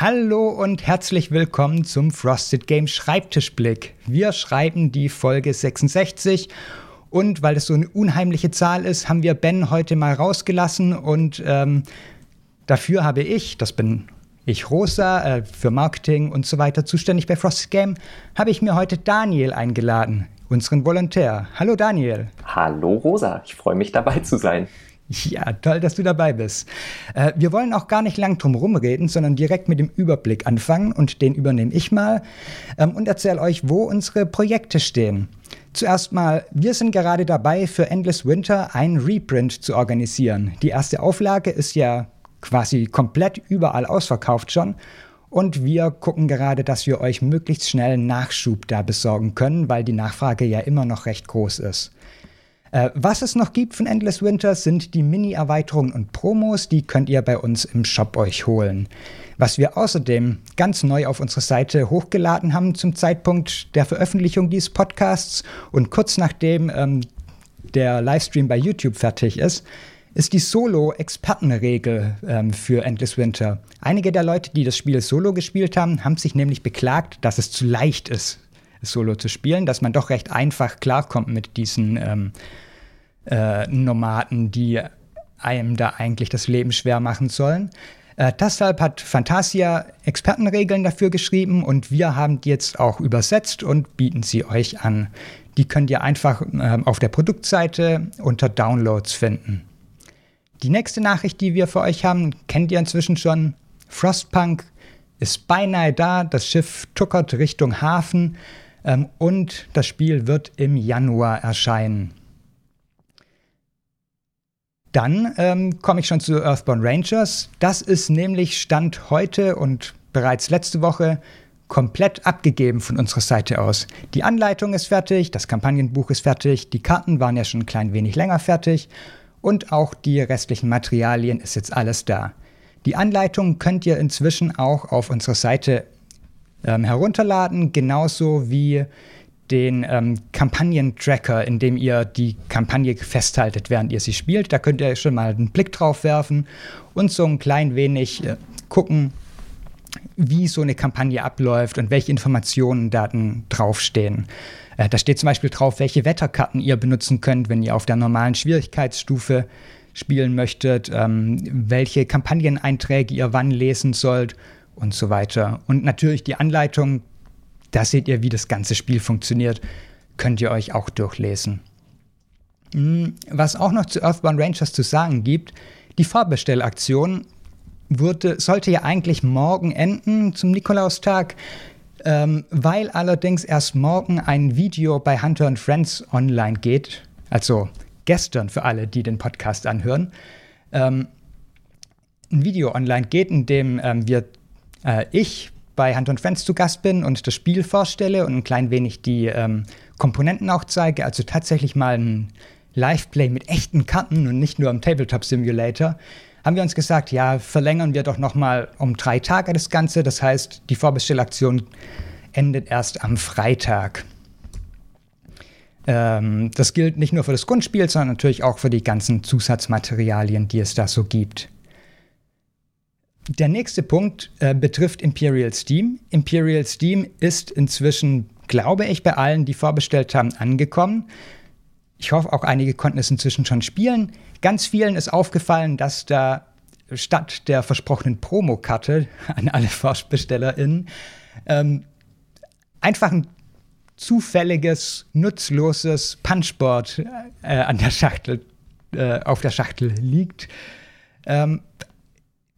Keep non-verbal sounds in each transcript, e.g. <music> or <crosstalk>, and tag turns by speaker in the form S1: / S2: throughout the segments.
S1: Hallo und herzlich willkommen zum Frosted Game Schreibtischblick. Wir schreiben die Folge 66 und weil es so eine unheimliche Zahl ist, haben wir Ben heute mal rausgelassen und ähm, dafür habe ich, das bin ich Rosa, äh, für Marketing und so weiter zuständig bei Frosted Game, habe ich mir heute Daniel eingeladen, unseren Volontär. Hallo Daniel.
S2: Hallo Rosa, ich freue mich dabei zu sein. <laughs>
S1: Ja, toll, dass du dabei bist. Äh, wir wollen auch gar nicht lang drum rumreden, sondern direkt mit dem Überblick anfangen und den übernehme ich mal ähm, und erzähle euch, wo unsere Projekte stehen. Zuerst mal, wir sind gerade dabei, für Endless Winter ein Reprint zu organisieren. Die erste Auflage ist ja quasi komplett überall ausverkauft schon. Und wir gucken gerade, dass wir euch möglichst schnell Nachschub da besorgen können, weil die Nachfrage ja immer noch recht groß ist. Äh, was es noch gibt von Endless Winter sind die Mini-Erweiterungen und Promos, die könnt ihr bei uns im Shop euch holen. Was wir außerdem ganz neu auf unsere Seite hochgeladen haben zum Zeitpunkt der Veröffentlichung dieses Podcasts und kurz nachdem ähm, der Livestream bei YouTube fertig ist, ist die Solo-Expertenregel ähm, für Endless Winter. Einige der Leute, die das Spiel solo gespielt haben, haben sich nämlich beklagt, dass es zu leicht ist, solo zu spielen, dass man doch recht einfach klarkommt mit diesen ähm, äh, Nomaden, die einem da eigentlich das Leben schwer machen sollen. Äh, deshalb hat Fantasia Expertenregeln dafür geschrieben und wir haben die jetzt auch übersetzt und bieten sie euch an. Die könnt ihr einfach äh, auf der Produktseite unter Downloads finden. Die nächste Nachricht, die wir für euch haben, kennt ihr inzwischen schon. Frostpunk ist beinahe da. Das Schiff tuckert Richtung Hafen und das Spiel wird im Januar erscheinen. Dann ähm, komme ich schon zu Earthbound Rangers. Das ist nämlich Stand heute und bereits letzte Woche komplett abgegeben von unserer Seite aus. Die Anleitung ist fertig, das Kampagnenbuch ist fertig, die Karten waren ja schon ein klein wenig länger fertig und auch die restlichen Materialien ist jetzt alles da. Die Anleitung könnt ihr inzwischen auch auf unserer Seite ähm, herunterladen, genauso wie den ähm, Kampagnen-Tracker, in dem ihr die Kampagne festhaltet, während ihr sie spielt. Da könnt ihr schon mal einen Blick drauf werfen und so ein klein wenig äh, gucken, wie so eine Kampagne abläuft und welche Informationen Daten draufstehen. Äh, da steht zum Beispiel drauf, welche Wetterkarten ihr benutzen könnt, wenn ihr auf der normalen Schwierigkeitsstufe spielen möchtet, ähm, welche Kampagneneinträge ihr wann lesen sollt und so weiter. Und natürlich die Anleitung da seht ihr, wie das ganze Spiel funktioniert. Könnt ihr euch auch durchlesen. Hm, was auch noch zu Earthbound Rangers zu sagen gibt, die Vorbestellaktion wurde, sollte ja eigentlich morgen enden zum Nikolaustag, ähm, weil allerdings erst morgen ein Video bei Hunter and Friends online geht, also gestern für alle, die den Podcast anhören, ähm, ein Video online geht, in dem ähm, wir, äh, ich, bei Hand Friends zu Gast bin und das Spiel vorstelle und ein klein wenig die ähm, Komponenten auch zeige, also tatsächlich mal ein Live-Play mit echten Karten und nicht nur am Tabletop Simulator, haben wir uns gesagt, ja, verlängern wir doch noch mal um drei Tage das Ganze. Das heißt, die Vorbestellaktion endet erst am Freitag. Ähm, das gilt nicht nur für das Grundspiel, sondern natürlich auch für die ganzen Zusatzmaterialien, die es da so gibt. Der nächste Punkt äh, betrifft Imperial Steam. Imperial Steam ist inzwischen, glaube ich, bei allen, die vorbestellt haben, angekommen. Ich hoffe, auch einige konnten es inzwischen schon spielen. Ganz vielen ist aufgefallen, dass da statt der versprochenen Promokarte <laughs> an alle VorbestellerInnen ähm, einfach ein zufälliges, nutzloses Punchboard äh, an der Schachtel, äh, auf der Schachtel liegt. Ähm,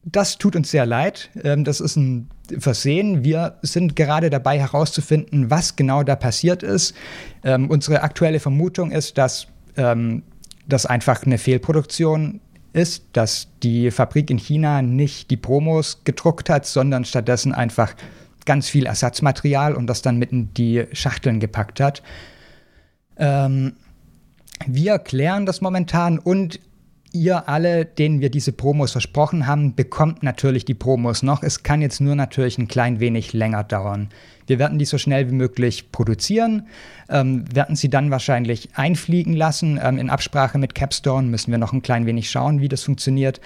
S1: das tut uns sehr leid. Ähm, das ist ein Versehen. Wir sind gerade dabei herauszufinden, was genau da passiert ist. Ähm, unsere aktuelle Vermutung ist, dass ähm, das einfach eine Fehlproduktion ist, dass die Fabrik in China nicht die Promos gedruckt hat, sondern stattdessen einfach ganz viel Ersatzmaterial und das dann mitten die Schachteln gepackt hat. Ähm, wir klären das momentan und ihr alle, denen wir diese Promos versprochen haben, bekommt natürlich die Promos noch. Es kann jetzt nur natürlich ein klein wenig länger dauern. Wir werden die so schnell wie möglich produzieren, ähm, werden sie dann wahrscheinlich einfliegen lassen. Ähm, in Absprache mit Capstone müssen wir noch ein klein wenig schauen, wie das funktioniert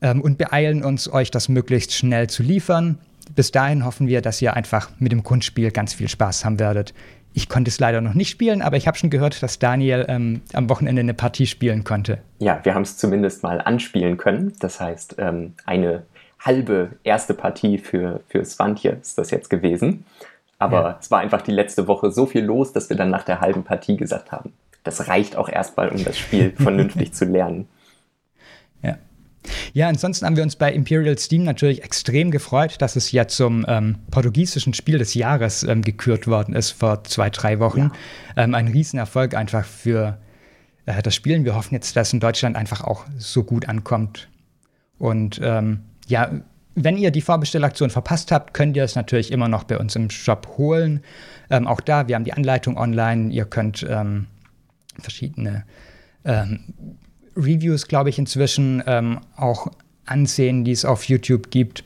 S1: ähm, und beeilen uns, euch das möglichst schnell zu liefern. bis dahin hoffen wir, dass ihr einfach mit dem Grundspiel ganz viel Spaß haben werdet. Ich konnte es leider noch nicht spielen, aber ich habe schon gehört, dass Daniel ähm, am Wochenende eine Partie spielen konnte.
S2: Ja, wir haben es zumindest mal anspielen können. Das heißt, ähm, eine halbe erste Partie für, für Svantje ist das jetzt gewesen. Aber ja. es war einfach die letzte Woche so viel los, dass wir dann nach der halben Partie gesagt haben, das reicht auch erstmal, um das Spiel <laughs> vernünftig zu lernen.
S1: Ja. Ansonsten haben wir uns bei Imperial Steam natürlich extrem gefreut, dass es ja zum ähm, portugiesischen Spiel des Jahres ähm, gekürt worden ist vor zwei, drei Wochen. Ja. Ähm, ein Riesenerfolg einfach für äh, das Spielen. Wir hoffen jetzt, dass es in Deutschland einfach auch so gut ankommt. Und ähm, ja, wenn ihr die Vorbestellaktion verpasst habt, könnt ihr es natürlich immer noch bei uns im Shop holen. Ähm, auch da, wir haben die Anleitung online. Ihr könnt ähm, verschiedene Reviews, glaube ich, inzwischen ähm, auch ansehen, die es auf YouTube gibt.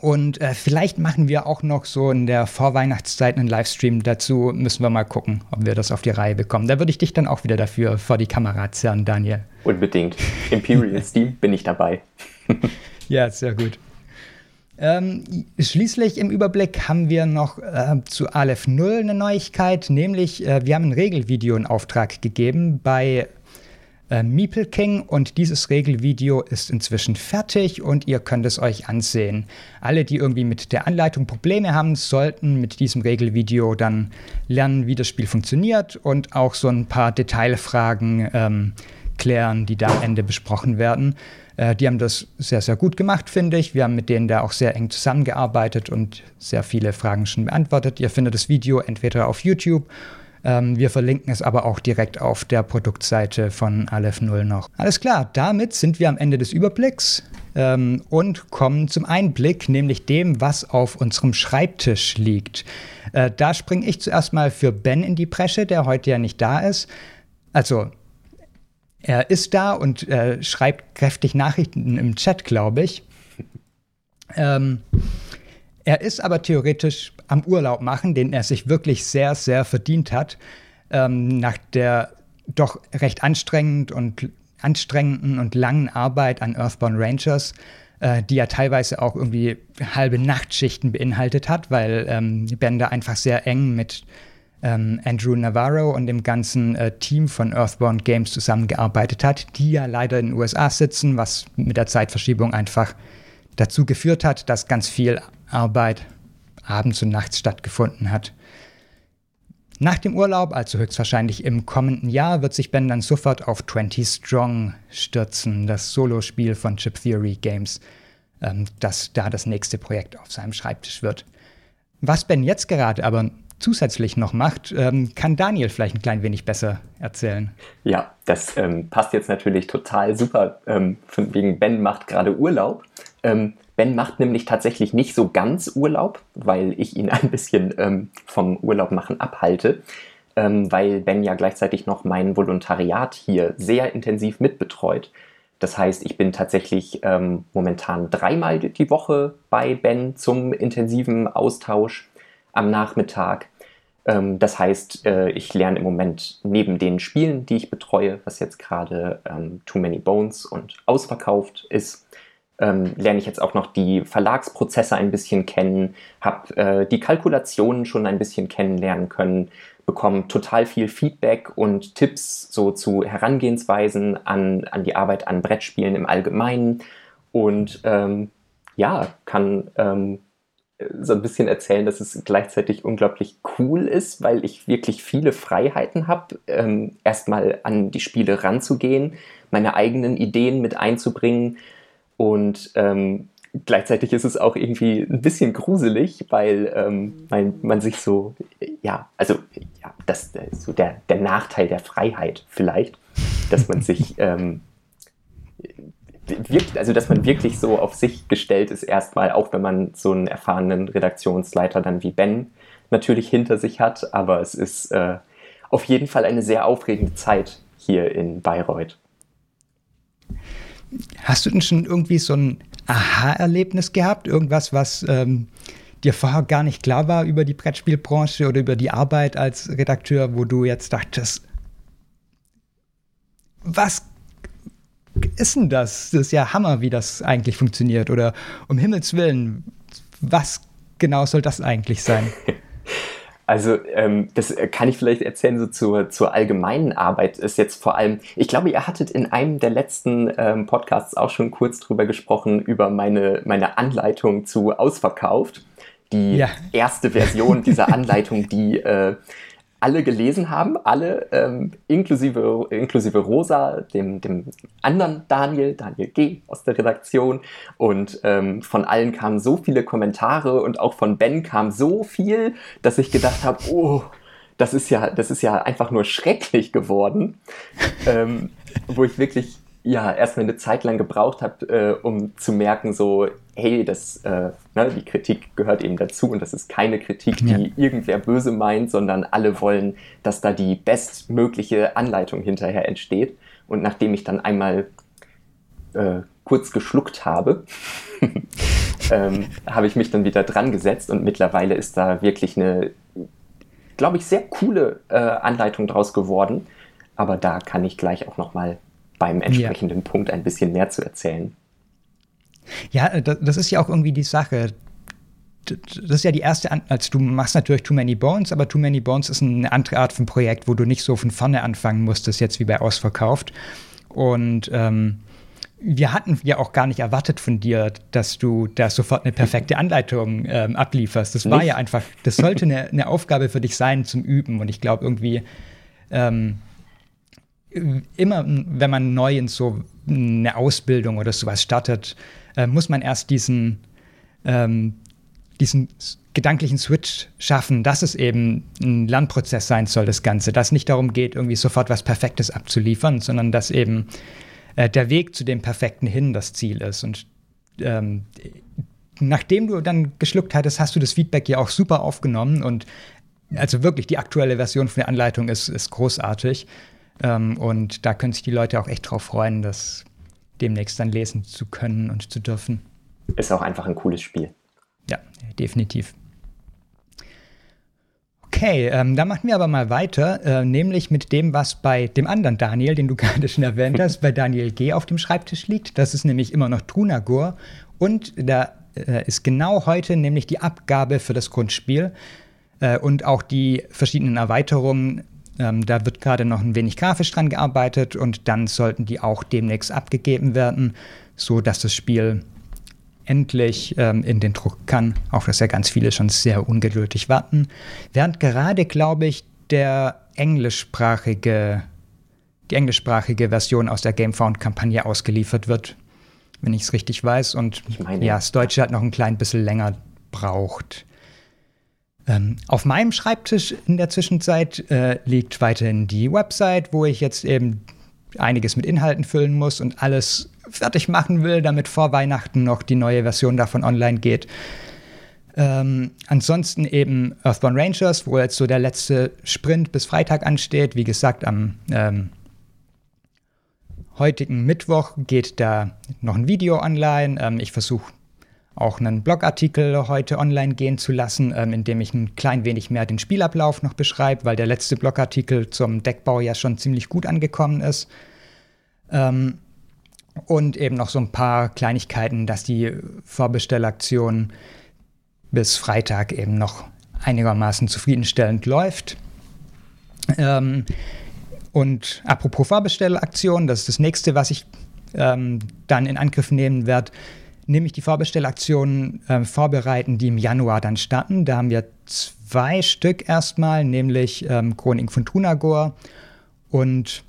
S1: Und äh, vielleicht machen wir auch noch so in der Vorweihnachtszeit einen Livestream dazu. Müssen wir mal gucken, ob wir das auf die Reihe bekommen. Da würde ich dich dann auch wieder dafür vor die Kamera zerren, Daniel.
S2: Unbedingt. Imperial <laughs> Steam bin ich dabei. <laughs>
S1: ja, sehr gut. Ähm, schließlich im Überblick haben wir noch äh, zu Aleph 0 eine Neuigkeit, nämlich äh, wir haben ein Regelvideo in Auftrag gegeben bei äh, Meeple King und dieses Regelvideo ist inzwischen fertig und ihr könnt es euch ansehen. Alle, die irgendwie mit der Anleitung Probleme haben, sollten mit diesem Regelvideo dann lernen, wie das Spiel funktioniert und auch so ein paar Detailfragen ähm, klären, die da am Ende besprochen werden. Äh, die haben das sehr, sehr gut gemacht, finde ich. Wir haben mit denen da auch sehr eng zusammengearbeitet und sehr viele Fragen schon beantwortet. Ihr findet das Video entweder auf YouTube ähm, wir verlinken es aber auch direkt auf der Produktseite von Aleph 0 noch. Alles klar, damit sind wir am Ende des Überblicks ähm, und kommen zum Einblick, nämlich dem, was auf unserem Schreibtisch liegt. Äh, da springe ich zuerst mal für Ben in die Bresche, der heute ja nicht da ist. Also er ist da und äh, schreibt kräftig Nachrichten im Chat, glaube ich. Ähm, er ist aber theoretisch am Urlaub machen, den er sich wirklich sehr, sehr verdient hat, ähm, nach der doch recht anstrengend und anstrengenden und langen Arbeit an Earthbound Rangers, äh, die ja teilweise auch irgendwie halbe Nachtschichten beinhaltet hat, weil ähm, Ben da einfach sehr eng mit ähm, Andrew Navarro und dem ganzen äh, Team von Earthbound Games zusammengearbeitet hat, die ja leider in den USA sitzen, was mit der Zeitverschiebung einfach dazu geführt hat, dass ganz viel Arbeit abends und nachts stattgefunden hat. Nach dem Urlaub, also höchstwahrscheinlich im kommenden Jahr, wird sich Ben dann sofort auf 20 Strong stürzen, das Solospiel von Chip Theory Games, ähm, das da das nächste Projekt auf seinem Schreibtisch wird. Was Ben jetzt gerade aber zusätzlich noch macht, ähm, kann Daniel vielleicht ein klein wenig besser erzählen.
S2: Ja, das ähm, passt jetzt natürlich total super. Ähm, wegen Ben macht gerade Urlaub. Ähm, ben macht nämlich tatsächlich nicht so ganz Urlaub, weil ich ihn <laughs> ein bisschen ähm, vom Urlaub machen abhalte, ähm, weil Ben ja gleichzeitig noch mein Volontariat hier sehr intensiv mitbetreut. Das heißt, ich bin tatsächlich ähm, momentan dreimal die Woche bei Ben zum intensiven Austausch am Nachmittag. Ähm, das heißt, äh, ich lerne im Moment neben den Spielen, die ich betreue, was jetzt gerade ähm, Too Many Bones und ausverkauft ist, ähm, lerne ich jetzt auch noch die Verlagsprozesse ein bisschen kennen, habe äh, die Kalkulationen schon ein bisschen kennenlernen können, bekomme total viel Feedback und Tipps so zu Herangehensweisen an, an die Arbeit an Brettspielen im Allgemeinen. Und ähm, ja, kann ähm, so ein bisschen erzählen, dass es gleichzeitig unglaublich cool ist, weil ich wirklich viele Freiheiten habe, ähm, erstmal an die Spiele ranzugehen, meine eigenen Ideen mit einzubringen und ähm, gleichzeitig ist es auch irgendwie ein bisschen gruselig, weil ähm, man, man, sich so, ja, also ja, das ist so der, der Nachteil der Freiheit vielleicht, dass man sich <laughs> ähm, wirklich, also dass man wirklich so auf sich gestellt ist, erstmal, auch wenn man so einen erfahrenen Redaktionsleiter dann wie Ben natürlich hinter sich hat. Aber es ist äh, auf jeden Fall eine sehr aufregende Zeit hier in Bayreuth.
S1: Hast du denn schon irgendwie so ein Aha-Erlebnis gehabt? Irgendwas, was ähm, dir vorher gar nicht klar war über die Brettspielbranche oder über die Arbeit als Redakteur, wo du jetzt dachtest, was ist denn das? Das ist ja Hammer, wie das eigentlich funktioniert. Oder um Himmels Willen, was genau soll das eigentlich sein? <laughs>
S2: Also ähm, das kann ich vielleicht erzählen, so zur, zur allgemeinen Arbeit ist jetzt vor allem, ich glaube, ihr hattet in einem der letzten ähm, Podcasts auch schon kurz drüber gesprochen, über meine, meine Anleitung zu Ausverkauft. Die ja. erste Version dieser Anleitung, die äh, alle gelesen haben, alle, ähm, inklusive, inklusive Rosa, dem, dem anderen Daniel, Daniel G. aus der Redaktion. Und ähm, von allen kamen so viele Kommentare und auch von Ben kam so viel, dass ich gedacht habe, oh, das ist ja, das ist ja einfach nur schrecklich geworden. ähm, wo ich wirklich ja erstmal eine Zeit lang gebraucht habe, äh, um zu merken, so, hey, das, äh, ne, die Kritik gehört eben dazu und das ist keine Kritik, die ja. irgendwer böse meint, sondern alle wollen, dass da die bestmögliche Anleitung hinterher entsteht. Und nachdem ich dann einmal äh, kurz geschluckt habe, <laughs> ähm, habe ich mich dann wieder dran gesetzt und mittlerweile ist da wirklich eine, glaube ich, sehr coole äh, Anleitung draus geworden. Aber da kann ich gleich auch noch mal beim entsprechenden ja. Punkt ein bisschen mehr zu erzählen.
S1: Ja, äh, das ist ja auch irgendwie die Sache. Das ist ja die erste, also du machst natürlich Too Many Bones, aber Too Many Bones ist eine andere Art von Projekt, wo du nicht so von vorne anfangen musstest, jetzt wie bei Ausverkauft. Und ähm, wir hatten ja auch gar nicht erwartet von dir, dass du da sofort eine perfekte Anleitung ähm, ablieferst. Das war nicht? ja einfach, das sollte eine, eine, Aufgabe für dich sein zum Üben. Und ich glaube irgendwie, ähm, immer, wenn man neu in so eine Ausbildung oder sowas startet, äh, muss man erst diesen, ähm, diesen gedanklichen Switch schaffen, dass es eben ein Lernprozess sein soll, das Ganze. Dass es nicht darum geht, irgendwie sofort was Perfektes abzuliefern, sondern dass eben äh, der Weg zu dem Perfekten hin das Ziel ist. Und ähm, nachdem du dann geschluckt hattest, hast du das Feedback ja auch super aufgenommen und also wirklich die aktuelle Version von der Anleitung ist, ist großartig. Ähm, und da können sich die Leute auch echt drauf freuen, das demnächst dann lesen zu können und zu dürfen.
S2: Ist auch einfach ein cooles Spiel.
S1: Ja, definitiv. Okay, ähm, dann machen wir aber mal weiter, äh, nämlich mit dem, was bei dem anderen Daniel, den du <laughs> gerade schon erwähnt hast, bei Daniel G. auf dem Schreibtisch liegt. Das ist nämlich immer noch Trunagor. Und da äh, ist genau heute nämlich die Abgabe für das Grundspiel äh, und auch die verschiedenen Erweiterungen ähm, da wird gerade noch ein wenig grafisch dran gearbeitet und dann sollten die auch demnächst abgegeben werden, so dass das Spiel endlich ähm, in den Druck kann, auch dass ja ganz viele schon sehr ungeduldig warten. Während gerade, glaube ich, der englischsprachige, die englischsprachige Version aus der Gamefound-Kampagne ausgeliefert wird, wenn ich es richtig weiß. Und meine, ja, das Deutsche hat noch ein klein bisschen länger braucht. Ähm, auf meinem Schreibtisch in der Zwischenzeit äh, liegt weiterhin die Website, wo ich jetzt eben einiges mit Inhalten füllen muss und alles fertig machen will, damit vor Weihnachten noch die neue Version davon online geht. Ähm, ansonsten eben Earthbound Rangers, wo jetzt so der letzte Sprint bis Freitag ansteht. Wie gesagt, am ähm, heutigen Mittwoch geht da noch ein Video online. Ähm, ich versuche auch einen Blogartikel heute online gehen zu lassen, ähm, in dem ich ein klein wenig mehr den Spielablauf noch beschreibe, weil der letzte Blogartikel zum Deckbau ja schon ziemlich gut angekommen ist. Ähm, und eben noch so ein paar Kleinigkeiten, dass die Vorbestellaktion bis Freitag eben noch einigermaßen zufriedenstellend läuft. Ähm, und apropos Vorbestellaktion, das ist das nächste, was ich ähm, dann in Angriff nehmen werde nämlich die Vorbestellaktionen äh, vorbereiten, die im Januar dann starten. Da haben wir zwei Stück erstmal, nämlich ähm, Chronik von Tunagor und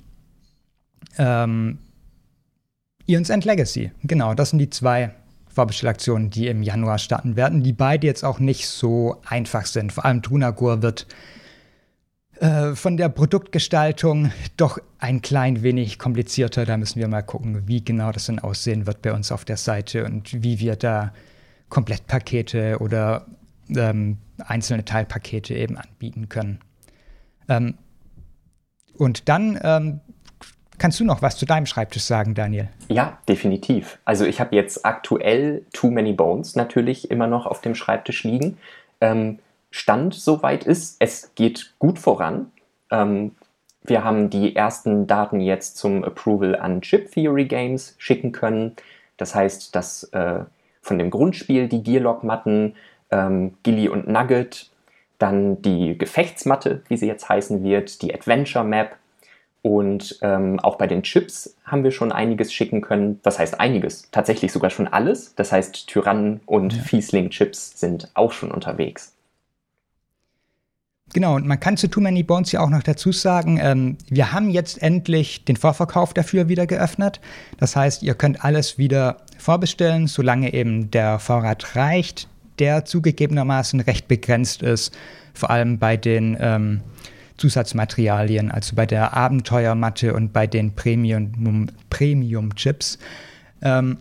S1: ähm, Ions End Legacy. Genau, das sind die zwei Vorbestellaktionen, die im Januar starten werden, die beide jetzt auch nicht so einfach sind. Vor allem Tunagor wird äh, von der Produktgestaltung doch ein klein wenig komplizierter. Da müssen wir mal gucken, wie genau das dann aussehen wird bei uns auf der Seite und wie wir da Komplettpakete oder ähm, einzelne Teilpakete eben anbieten können. Ähm, und dann ähm, kannst du noch was zu deinem Schreibtisch sagen, Daniel?
S2: Ja, definitiv. Also ich habe jetzt aktuell Too Many Bones natürlich immer noch auf dem Schreibtisch liegen. Ähm, Stand soweit ist. Es geht gut voran. Ähm, wir haben die ersten Daten jetzt zum Approval an Chip Theory Games schicken können. Das heißt, das äh, von dem Grundspiel die Gearlock-Matten, ähm, Gilly und Nugget, dann die Gefechtsmatte, wie sie jetzt heißen wird, die Adventure Map und ähm, auch bei den Chips haben wir schon einiges schicken können. Was heißt einiges? Tatsächlich sogar schon alles. Das heißt, Tyrannen und ja. Fiesling-Chips sind auch schon unterwegs.
S1: Genau, und man kann zu Too Many Bones ja auch noch dazu sagen, ähm, wir haben jetzt endlich den Vorverkauf dafür wieder geöffnet. Das heißt, ihr könnt alles wieder vorbestellen, solange eben der Vorrat reicht, der zugegebenermaßen recht begrenzt ist, vor allem bei den ähm, Zusatzmaterialien, also bei der Abenteuermatte und bei den Premium, Premium. Ähm,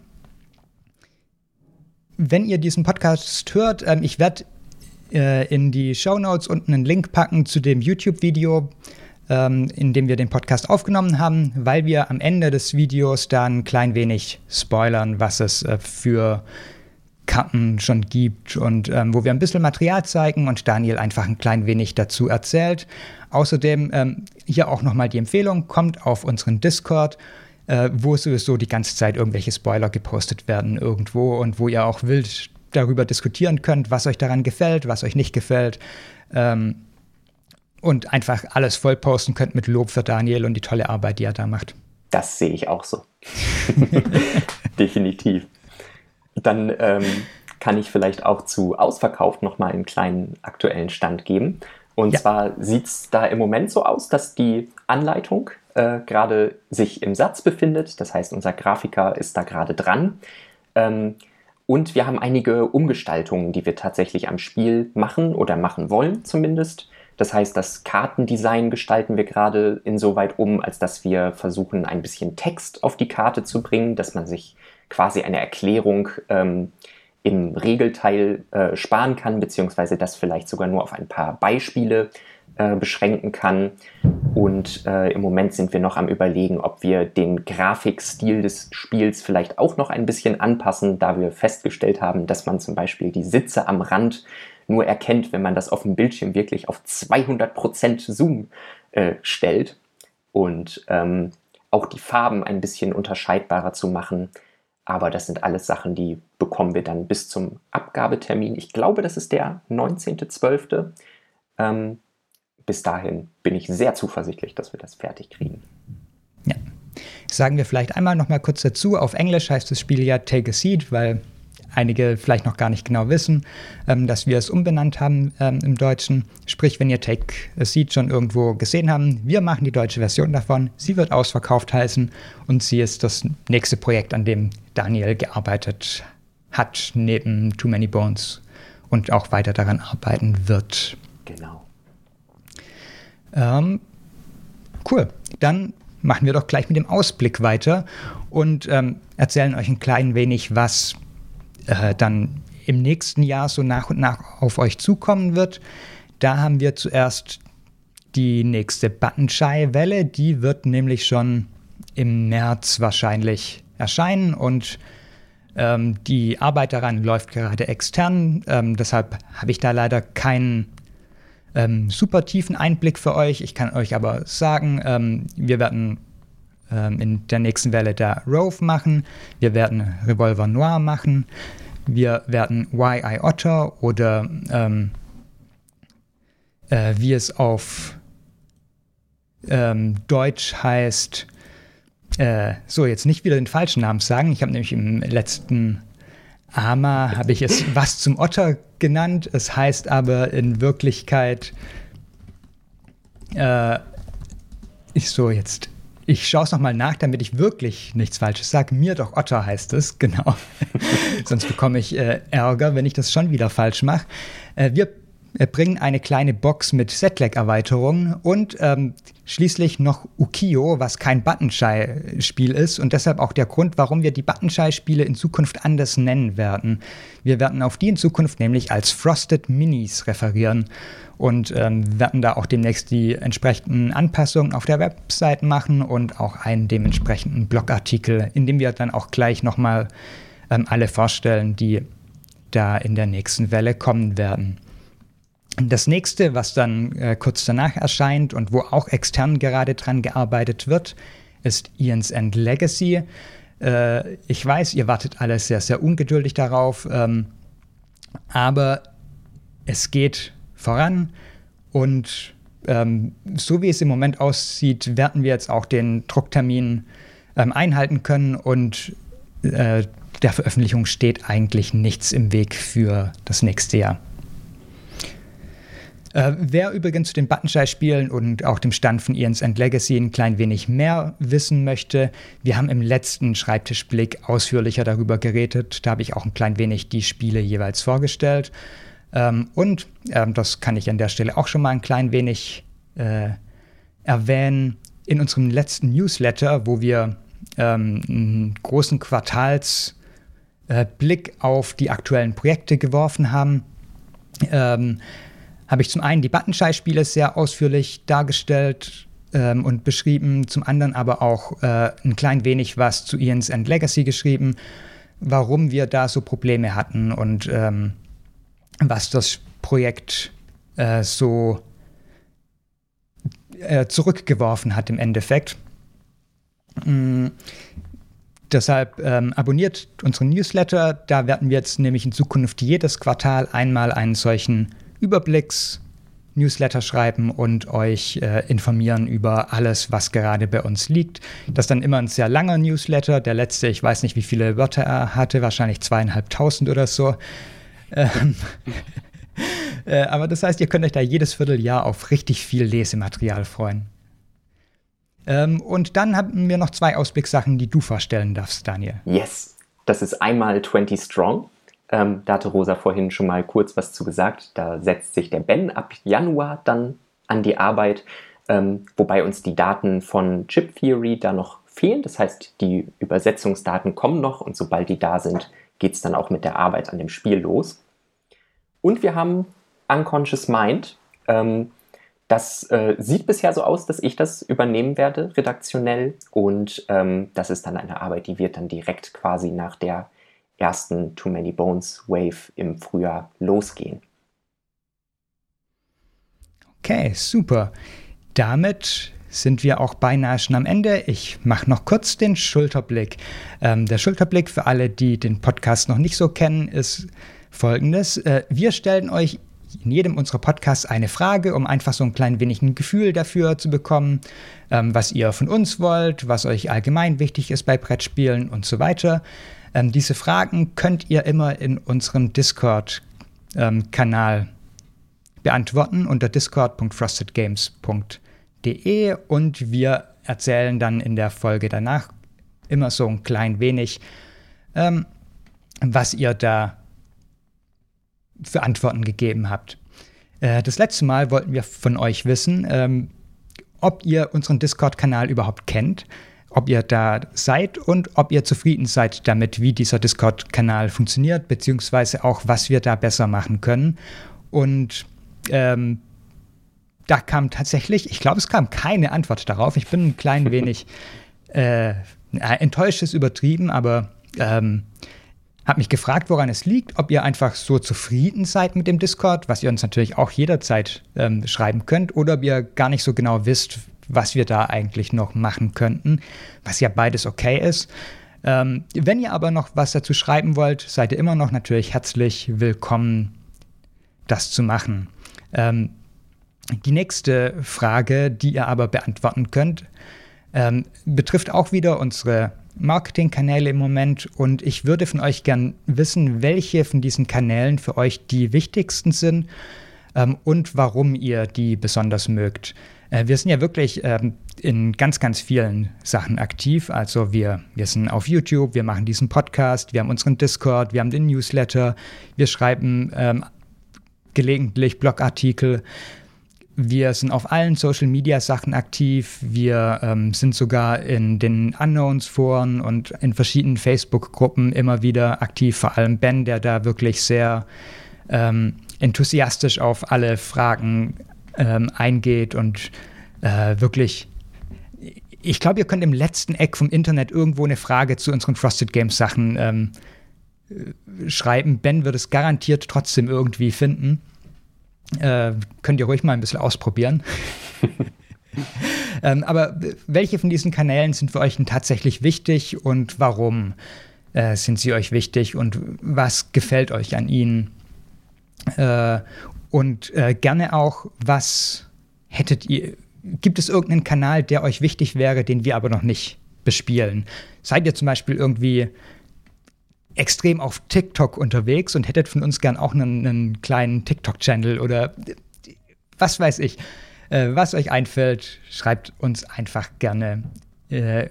S1: wenn ihr diesen Podcast hört, ähm, ich werde äh, in die Show Notes unten einen Link packen zu dem YouTube-Video, ähm, in dem wir den Podcast aufgenommen haben, weil wir am Ende des Videos dann ein klein wenig spoilern, was es äh, für Karten schon gibt und ähm, wo wir ein bisschen Material zeigen und Daniel einfach ein klein wenig dazu erzählt. Außerdem ähm, hier auch nochmal die Empfehlung, kommt auf unseren Discord, äh, wo sowieso die ganze Zeit irgendwelche Spoiler gepostet werden irgendwo und wo ihr auch wild darüber diskutieren könnt, was euch daran gefällt, was euch nicht gefällt. Ähm, und einfach alles voll posten könnt mit Lob für Daniel und die tolle Arbeit, die er da macht.
S2: Das sehe ich auch so. <laughs> <laughs> Definitiv. Dann ähm, kann ich vielleicht auch zu Ausverkauft nochmal einen kleinen aktuellen Stand geben. Und ja. zwar sieht es da im Moment so aus, dass die Anleitung äh, gerade sich im Satz befindet. Das heißt, unser Grafiker ist da gerade dran. Ähm, und wir haben einige Umgestaltungen, die wir tatsächlich am Spiel machen oder machen wollen zumindest. Das heißt, das Kartendesign gestalten wir gerade insoweit um, als dass wir versuchen, ein bisschen Text auf die Karte zu bringen, dass man sich quasi eine Erklärung ähm, im Regelteil äh, sparen kann, beziehungsweise das vielleicht sogar nur auf ein paar Beispiele äh, beschränken kann. Und äh, im Moment sind wir noch am Überlegen, ob wir den Grafikstil des Spiels vielleicht auch noch ein bisschen anpassen, da wir festgestellt haben, dass man zum Beispiel die Sitze am Rand nur erkennt, wenn man das auf dem Bildschirm wirklich auf 200% Zoom äh, stellt. Und ähm, auch die Farben ein bisschen unterscheidbarer zu machen. Aber das sind alles Sachen, die bekommen wir dann bis zum Abgabetermin. Ich glaube, das ist der 19.12. Ähm, bis dahin bin ich sehr zuversichtlich, dass wir das fertig kriegen.
S1: Ja. Sagen wir vielleicht einmal noch mal kurz dazu. Auf Englisch heißt das Spiel ja Take a Seat, weil einige vielleicht noch gar nicht genau wissen, ähm, dass wir es umbenannt haben ähm, im Deutschen. Sprich, wenn ihr Take a Seat schon irgendwo gesehen haben, wir machen die deutsche Version davon. Sie wird ausverkauft heißen und sie ist das nächste Projekt, an dem Daniel gearbeitet hat, neben Too Many Bones und auch weiter daran arbeiten wird.
S2: Genau.
S1: Ähm, cool. Dann machen wir doch gleich mit dem Ausblick weiter und ähm, erzählen euch ein klein wenig, was äh, dann im nächsten Jahr so nach und nach auf euch zukommen wird. Da haben wir zuerst die nächste Buttonshy-Welle. Die wird nämlich schon im März wahrscheinlich erscheinen und ähm, die Arbeit daran läuft gerade extern. Ähm, deshalb habe ich da leider keinen ähm, super tiefen Einblick für euch. Ich kann euch aber sagen, ähm, wir werden ähm, in der nächsten Welle da Rove machen. Wir werden Revolver Noir machen. Wir werden YI Otter oder ähm, äh, wie es auf ähm, Deutsch heißt, äh, so jetzt nicht wieder den falschen Namen sagen. Ich habe nämlich im letzten Ama habe ich es was zum Otter genannt. Es heißt aber in Wirklichkeit äh, ich so jetzt ich schaue es nochmal nach, damit ich wirklich nichts Falsches sage. Mir doch Otter heißt es, <laughs> genau. Sonst bekomme ich äh, Ärger, wenn ich das schon wieder falsch mache. Äh, wir äh, bringen eine kleine Box mit Setlag-Erweiterungen und ähm, schließlich noch Ukio, was kein Buttonshy-Spiel ist und deshalb auch der Grund, warum wir die Buttonshy-Spiele in Zukunft anders nennen werden. Wir werden auf die in Zukunft nämlich als Frosted Minis referieren und ähm, werden da auch demnächst die entsprechenden Anpassungen auf der Website machen und auch einen dementsprechenden Blogartikel, in dem wir dann auch gleich nochmal ähm, alle vorstellen, die da in der nächsten Welle kommen werden. Das nächste, was dann äh, kurz danach erscheint und wo auch extern gerade dran gearbeitet wird, ist Ian's End Legacy. Äh, ich weiß, ihr wartet alle sehr, sehr ungeduldig darauf, ähm, aber es geht voran und ähm, so wie es im Moment aussieht, werden wir jetzt auch den Drucktermin ähm, einhalten können und äh, der Veröffentlichung steht eigentlich nichts im Weg für das nächste Jahr. Äh, wer übrigens zu den Buttonschei-Spielen und auch dem Stand von Ian's End Legacy ein klein wenig mehr wissen möchte, wir haben im letzten Schreibtischblick ausführlicher darüber geredet. Da habe ich auch ein klein wenig die Spiele jeweils vorgestellt. Ähm, und ähm, das kann ich an der Stelle auch schon mal ein klein wenig äh, erwähnen. In unserem letzten Newsletter, wo wir ähm, einen großen Quartalsblick äh, auf die aktuellen Projekte geworfen haben, ähm, habe ich zum einen die Buttonschei-Spiele sehr ausführlich dargestellt ähm, und beschrieben, zum anderen aber auch äh, ein klein wenig was zu Ian's End Legacy geschrieben, warum wir da so Probleme hatten und ähm, was das Projekt äh, so äh, zurückgeworfen hat im Endeffekt. Mhm. Deshalb ähm, abonniert unseren Newsletter. Da werden wir jetzt nämlich in Zukunft jedes Quartal einmal einen solchen Überblicks-Newsletter schreiben und euch äh, informieren über alles, was gerade bei uns liegt. Das ist dann immer ein sehr langer Newsletter. Der letzte, ich weiß nicht, wie viele Wörter er hatte, wahrscheinlich zweieinhalbtausend oder so. Ähm, <laughs> äh, aber das heißt, ihr könnt euch da jedes Vierteljahr auf richtig viel Lesematerial freuen. Ähm, und dann haben wir noch zwei Ausblickssachen, die du vorstellen darfst, Daniel.
S2: Yes. Das ist einmal 20 Strong. Ähm, da hatte Rosa vorhin schon mal kurz was zu gesagt. Da setzt sich der Ben ab Januar dann an die Arbeit, ähm, wobei uns die Daten von Chip Theory da noch fehlen. Das heißt, die Übersetzungsdaten kommen noch und sobald die da sind, geht es dann auch mit der Arbeit an dem Spiel los. Und wir haben Unconscious Mind. Ähm, das äh, sieht bisher so aus, dass ich das übernehmen werde, redaktionell. Und ähm, das ist dann eine Arbeit, die wird dann direkt quasi nach der ersten Too Many Bones Wave im Frühjahr losgehen.
S1: Okay, super. Damit sind wir auch beinahe schon am Ende. Ich mache noch kurz den Schulterblick. Ähm, der Schulterblick für alle, die den Podcast noch nicht so kennen, ist folgendes. Äh, wir stellen euch in jedem unserer Podcasts eine Frage, um einfach so ein klein wenig ein Gefühl dafür zu bekommen, ähm, was ihr von uns wollt, was euch allgemein wichtig ist bei Brettspielen und so weiter. Ähm, diese Fragen könnt ihr immer in unserem Discord-Kanal ähm, beantworten unter discord.frostedgames.de und wir erzählen dann in der Folge danach immer so ein klein wenig, ähm, was ihr da für Antworten gegeben habt. Äh, das letzte Mal wollten wir von euch wissen, ähm, ob ihr unseren Discord-Kanal überhaupt kennt ob ihr da seid und ob ihr zufrieden seid damit, wie dieser Discord-Kanal funktioniert, beziehungsweise auch, was wir da besser machen können. Und ähm, da kam tatsächlich, ich glaube, es kam keine Antwort darauf. Ich bin ein klein <laughs> wenig äh, enttäuscht, ist übertrieben, aber ähm, habe mich gefragt, woran es liegt, ob ihr einfach so zufrieden seid mit dem Discord, was ihr uns natürlich auch jederzeit ähm, schreiben könnt, oder ob ihr gar nicht so genau wisst, was wir da eigentlich noch machen könnten, was ja beides okay ist. Ähm, wenn ihr aber noch was dazu schreiben wollt, seid ihr immer noch natürlich herzlich willkommen, das zu machen. Ähm, die nächste Frage, die ihr aber beantworten könnt, ähm, betrifft auch wieder unsere Marketingkanäle im Moment und ich würde von euch gern wissen, welche von diesen Kanälen für euch die wichtigsten sind ähm, und warum ihr die besonders mögt. Äh, wir sind ja wirklich ähm, in ganz, ganz vielen Sachen aktiv. Also wir, wir sind auf YouTube, wir machen diesen Podcast, wir haben unseren Discord, wir haben den Newsletter, wir schreiben ähm, gelegentlich Blogartikel. Wir sind auf allen Social Media Sachen aktiv. Wir ähm, sind sogar in den Unknowns-Foren und in verschiedenen Facebook-Gruppen immer wieder aktiv. Vor allem Ben, der da wirklich sehr ähm, enthusiastisch auf alle Fragen ähm, eingeht und äh, wirklich. Ich glaube, ihr könnt im letzten Eck vom Internet irgendwo eine Frage zu unseren Frosted Games Sachen ähm, äh, schreiben. Ben wird es garantiert trotzdem irgendwie finden. Äh, könnt ihr ruhig mal ein bisschen ausprobieren. <laughs> ähm, aber welche von diesen Kanälen sind für euch denn tatsächlich wichtig und warum äh, sind sie euch wichtig und was gefällt euch an ihnen? Äh, und äh, gerne auch, was hättet ihr, gibt es irgendeinen Kanal, der euch wichtig wäre, den wir aber noch nicht bespielen? Seid ihr zum Beispiel irgendwie extrem auf TikTok unterwegs und hättet von uns gern auch einen, einen kleinen TikTok-Channel oder was weiß ich. Äh, was euch einfällt, schreibt uns einfach gerne äh,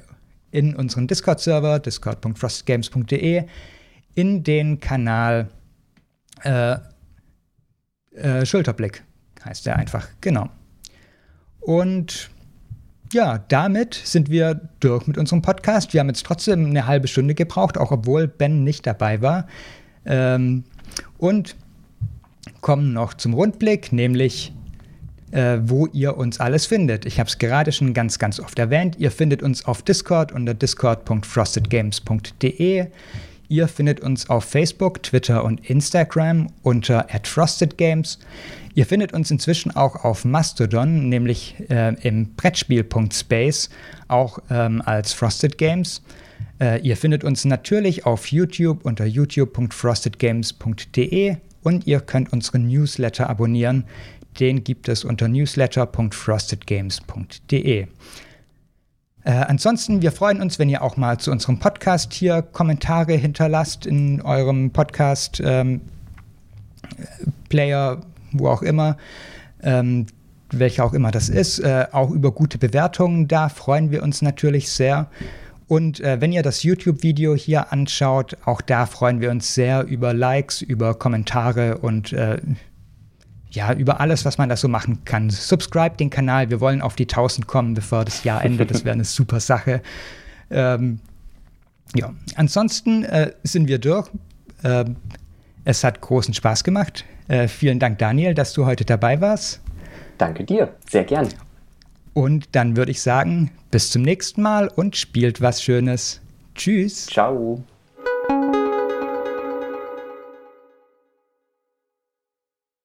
S1: in unseren Discord-Server, discord.frostgames.de, in den Kanal äh, äh, Schulterblick, heißt der einfach, genau. Und ja, damit sind wir durch mit unserem Podcast. Wir haben jetzt trotzdem eine halbe Stunde gebraucht, auch obwohl Ben nicht dabei war. Ähm, und kommen noch zum Rundblick, nämlich äh, wo ihr uns alles findet. Ich habe es gerade schon ganz, ganz oft erwähnt. Ihr findet uns auf Discord unter discord.frostedgames.de. Ihr findet uns auf Facebook, Twitter und Instagram unter @frostedgames. Ihr findet uns inzwischen auch auf Mastodon, nämlich äh, im Brettspiel.space, auch ähm, als Frosted Games. Äh, ihr findet uns natürlich auf YouTube unter youtube.frostedgames.de und ihr könnt unseren Newsletter abonnieren. Den gibt es unter newsletter.frostedgames.de. Äh, ansonsten, wir freuen uns, wenn ihr auch mal zu unserem Podcast hier Kommentare hinterlasst in eurem Podcast ähm, Player, wo auch immer, ähm, welcher auch immer das ist, äh, auch über gute Bewertungen. Da freuen wir uns natürlich sehr. Und äh, wenn ihr das YouTube-Video hier anschaut, auch da freuen wir uns sehr über Likes, über Kommentare und äh, ja, über alles, was man da so machen kann. Subscribe den Kanal. Wir wollen auf die 1000 kommen, bevor das Jahr endet. Das wäre eine <laughs> super Sache. Ähm, ja, ansonsten äh, sind wir durch. Ähm, es hat großen Spaß gemacht. Äh, vielen Dank, Daniel, dass du heute dabei warst.
S2: Danke dir, sehr gern.
S1: Und dann würde ich sagen, bis zum nächsten Mal und spielt was Schönes. Tschüss.
S2: Ciao.